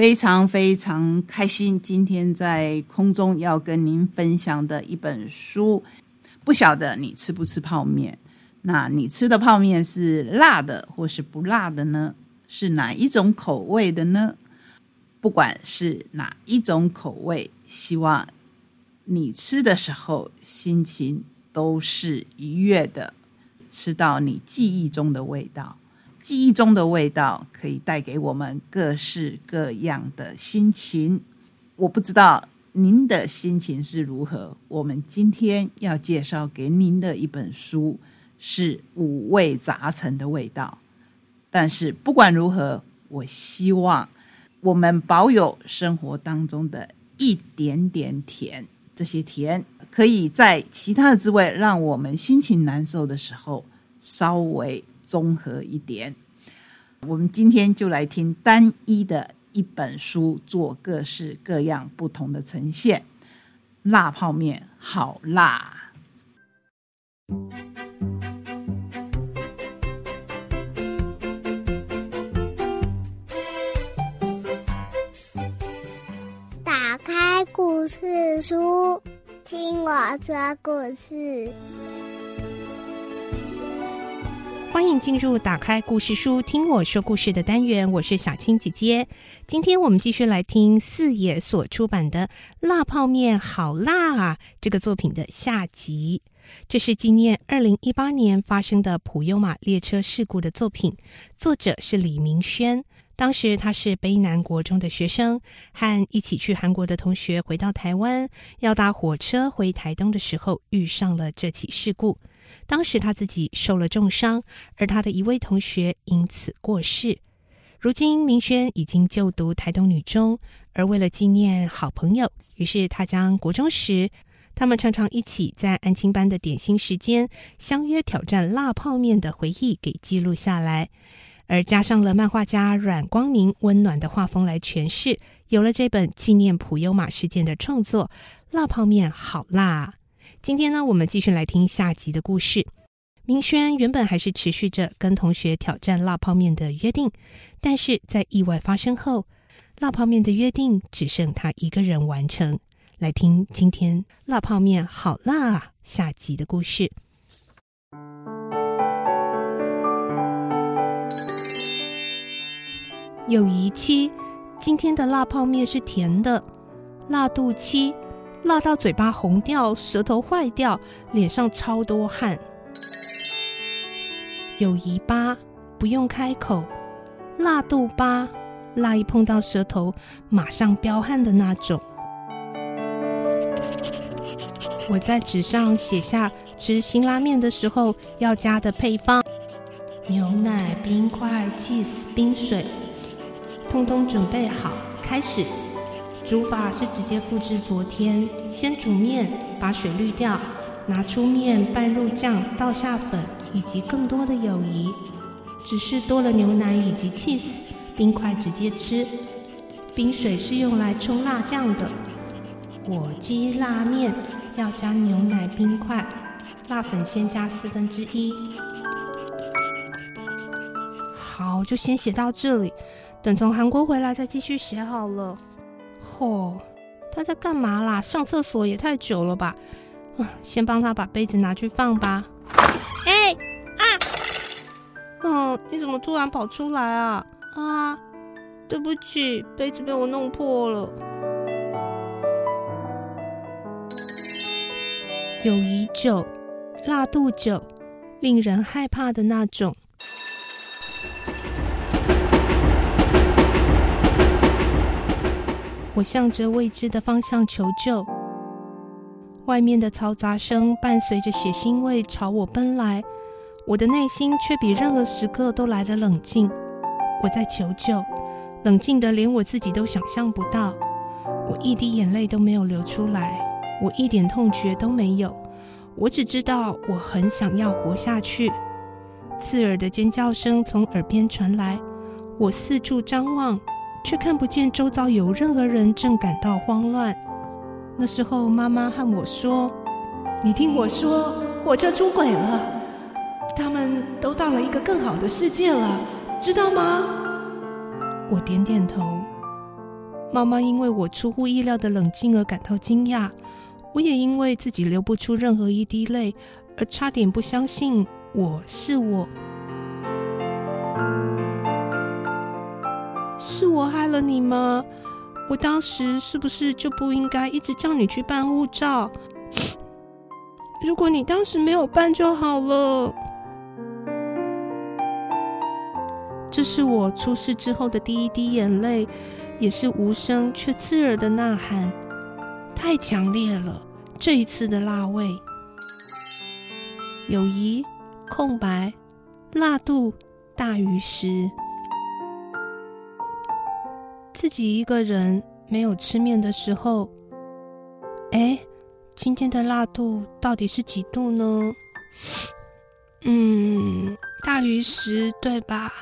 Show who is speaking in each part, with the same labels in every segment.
Speaker 1: 非常非常开心，今天在空中要跟您分享的一本书。不晓得你吃不吃泡面？那你吃的泡面是辣的或是不辣的呢？是哪一种口味的呢？不管是哪一种口味，希望你吃的时候心情都是愉悦的，吃到你记忆中的味道。记忆中的味道可以带给我们各式各样的心情。我不知道您的心情是如何。我们今天要介绍给您的一本书是五味杂陈的味道。但是不管如何，我希望我们保有生活当中的一点点甜，这些甜可以在其他的滋味让我们心情难受的时候稍微综合一点。我们今天就来听单一的一本书，做各式各样不同的呈现。辣泡面好辣。
Speaker 2: 打开故事书，听我说故事。
Speaker 3: 欢迎进入打开故事书，听我说故事的单元。我是小青姐姐。今天我们继续来听四野所出版的《辣泡面好辣啊》这个作品的下集。这是纪念二零一八年发生的普悠玛列车事故的作品，作者是李明轩。当时他是卑南国中的学生，和一起去韩国的同学回到台湾，要搭火车回台东的时候，遇上了这起事故。当时他自己受了重伤，而他的一位同学因此过世。如今明轩已经就读台东女中，而为了纪念好朋友，于是他将国中时他们常常一起在安亲班的点心时间相约挑战辣泡面的回忆给记录下来。而加上了漫画家阮光明温暖的画风来诠释，有了这本纪念普悠玛事件的创作，《辣泡面好辣》。今天呢，我们继续来听下集的故事。明轩原本还是持续着跟同学挑战辣泡面的约定，但是在意外发生后，辣泡面的约定只剩他一个人完成。来听今天《辣泡面好辣啊》下集的故事。友谊期，今天的辣泡面是甜的。辣度七，辣到嘴巴红掉，舌头坏掉，脸上超多汗。友谊八，不用开口。辣度八，辣一碰到舌头，马上飙汗的那种。我在纸上写下吃辛拉面的时候要加的配方：牛奶、冰块、cheese、冰水。通通准备好，开始。煮法是直接复制昨天，先煮面，把水滤掉，拿出面拌入酱，倒下粉以及更多的友谊。只是多了牛奶以及 cheese，冰块直接吃。冰水是用来冲辣酱的。火鸡辣面要加牛奶冰块，辣粉先加四分之一。好，就先写到这里。等从韩国回来再继续写好了。哦，他在干嘛啦？上厕所也太久了吧？啊，先帮他把杯子拿去放吧。哎啊！嗯，你怎么突然跑出来啊？啊，对不起，杯子被我弄破了。友谊酒，辣度酒，令人害怕的那种。我向着未知的方向求救，外面的嘈杂声伴随着血腥味朝我奔来，我的内心却比任何时刻都来得冷静。我在求救，冷静的连我自己都想象不到。我一滴眼泪都没有流出来，我一点痛觉都没有。我只知道我很想要活下去。刺耳的尖叫声从耳边传来，我四处张望，却看不见周遭有任何人正感到慌乱。那时候，妈妈和我说：“你听我说，火车出轨了，他们都到了一个更好的世界了，知道吗？”我点点头。妈妈因为我出乎意料的冷静而感到惊讶，我也因为自己流不出任何一滴泪而差点不相信。我是我，是我害了你吗？我当时是不是就不应该一直叫你去办护照？如果你当时没有办就好了。这是我出事之后的第一滴眼泪，也是无声却刺耳的呐喊，太强烈了。这一次的辣味，友谊。空白，辣度大于十。自己一个人没有吃面的时候，哎，今天的辣度到底是几度呢？嗯，大于十，对吧？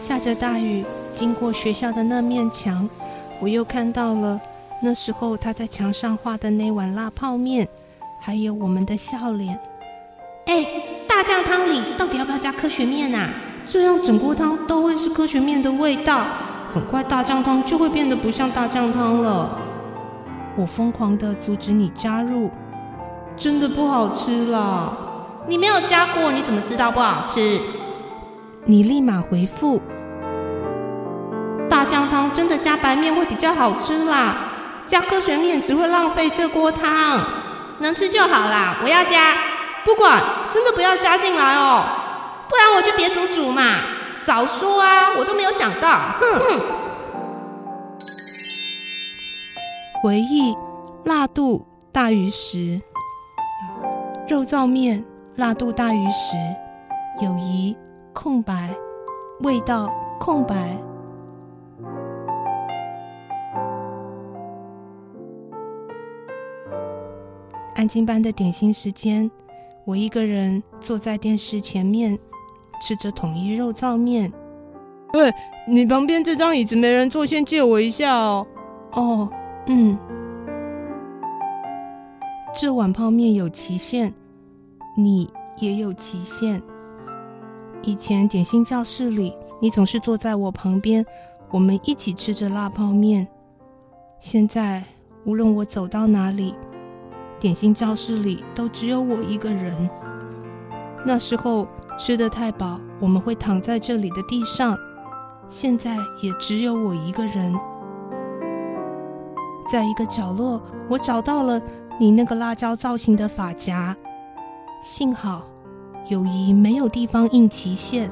Speaker 3: 下着大雨，经过学校的那面墙，我又看到了。那时候他在墙上画的那碗辣泡面，还有我们的笑脸。哎，大酱汤里到底要不要加科学面啊？这样整锅汤都会是科学面的味道，很快大酱汤就会变得不像大酱汤了。我疯狂的阻止你加入，真的不好吃啦！你没有加过，你怎么知道不好吃？你立马回复：大酱汤真的加白面会比较好吃啦。加科学面只会浪费这锅汤，能吃就好啦。我要加，不管，真的不要加进来哦，不然我就别煮煮嘛。早说啊，我都没有想到。哼！哼回忆，辣度大于十，肉燥面辣度大于十，友谊空白，味道空白。安静班的点心时间，我一个人坐在电视前面，吃着统一肉燥面。喂，你旁边这张椅子没人坐，先借我一下哦。哦，嗯。这碗泡面有期限，你也有期限。以前点心教室里，你总是坐在我旁边，我们一起吃着辣泡面。现在，无论我走到哪里。点心教室里都只有我一个人。那时候吃的太饱，我们会躺在这里的地上。现在也只有我一个人。在一个角落，我找到了你那个辣椒造型的发夹。幸好友谊没有地方印期限。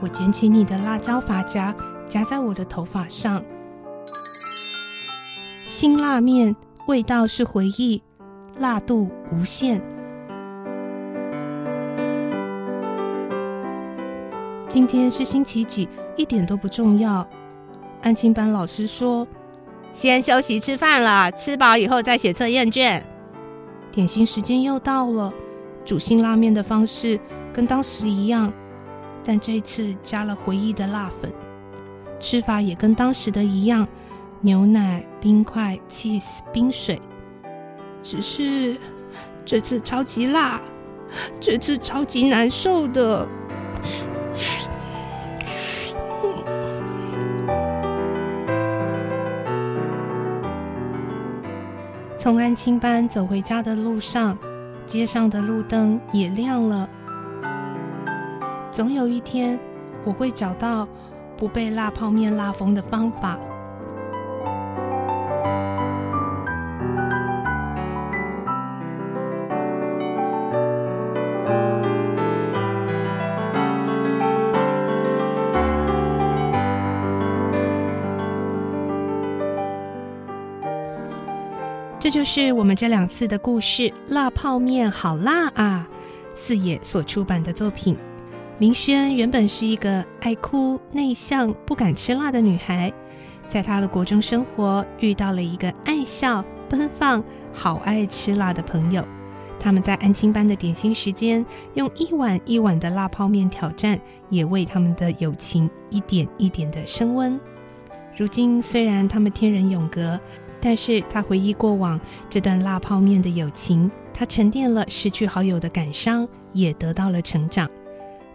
Speaker 3: 我捡起你的辣椒发夹，夹在我的头发上。辛辣面。味道是回忆，辣度无限。今天是星期几？一点都不重要。安亲班老师说：“先休息吃饭了，吃饱以后再写测验卷。”点心时间又到了，煮新拉面的方式跟当时一样，但这次加了回忆的辣粉，吃法也跟当时的一样。牛奶、冰块、cheese、冰水，只是这次超级辣，这次超级难受的。从安亲班走回家的路上，街上的路灯也亮了。总有一天，我会找到不被辣泡面辣疯的方法。这就是我们这两次的故事。辣泡面好辣啊！四野所出版的作品。明轩原本是一个爱哭、内向、不敢吃辣的女孩，在她的国中生活遇到了一个爱笑、奔放、好爱吃辣的朋友。他们在安亲班的点心时间，用一碗一碗的辣泡面挑战，也为他们的友情一点一点的升温。如今虽然他们天人永隔，但是他回忆过往这段辣泡面的友情，他沉淀了失去好友的感伤，也得到了成长。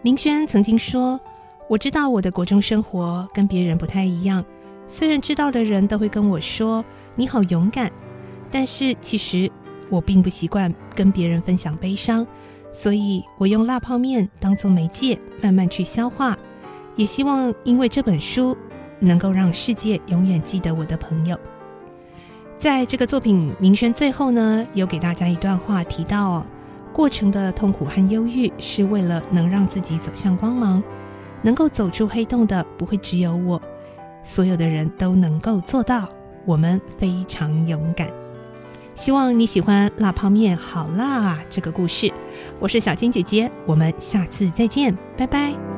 Speaker 3: 明轩曾经说：“我知道我的国中生活跟别人不太一样，虽然知道的人都会跟我说你好勇敢，但是其实。”我并不习惯跟别人分享悲伤，所以我用辣泡面当做媒介，慢慢去消化。也希望因为这本书，能够让世界永远记得我的朋友。在这个作品名声最后呢，有给大家一段话，提到过程的痛苦和忧郁是为了能让自己走向光芒，能够走出黑洞的不会只有我，所有的人都能够做到。我们非常勇敢。希望你喜欢辣泡面好辣啊！这个故事，我是小金姐姐，我们下次再见，拜拜。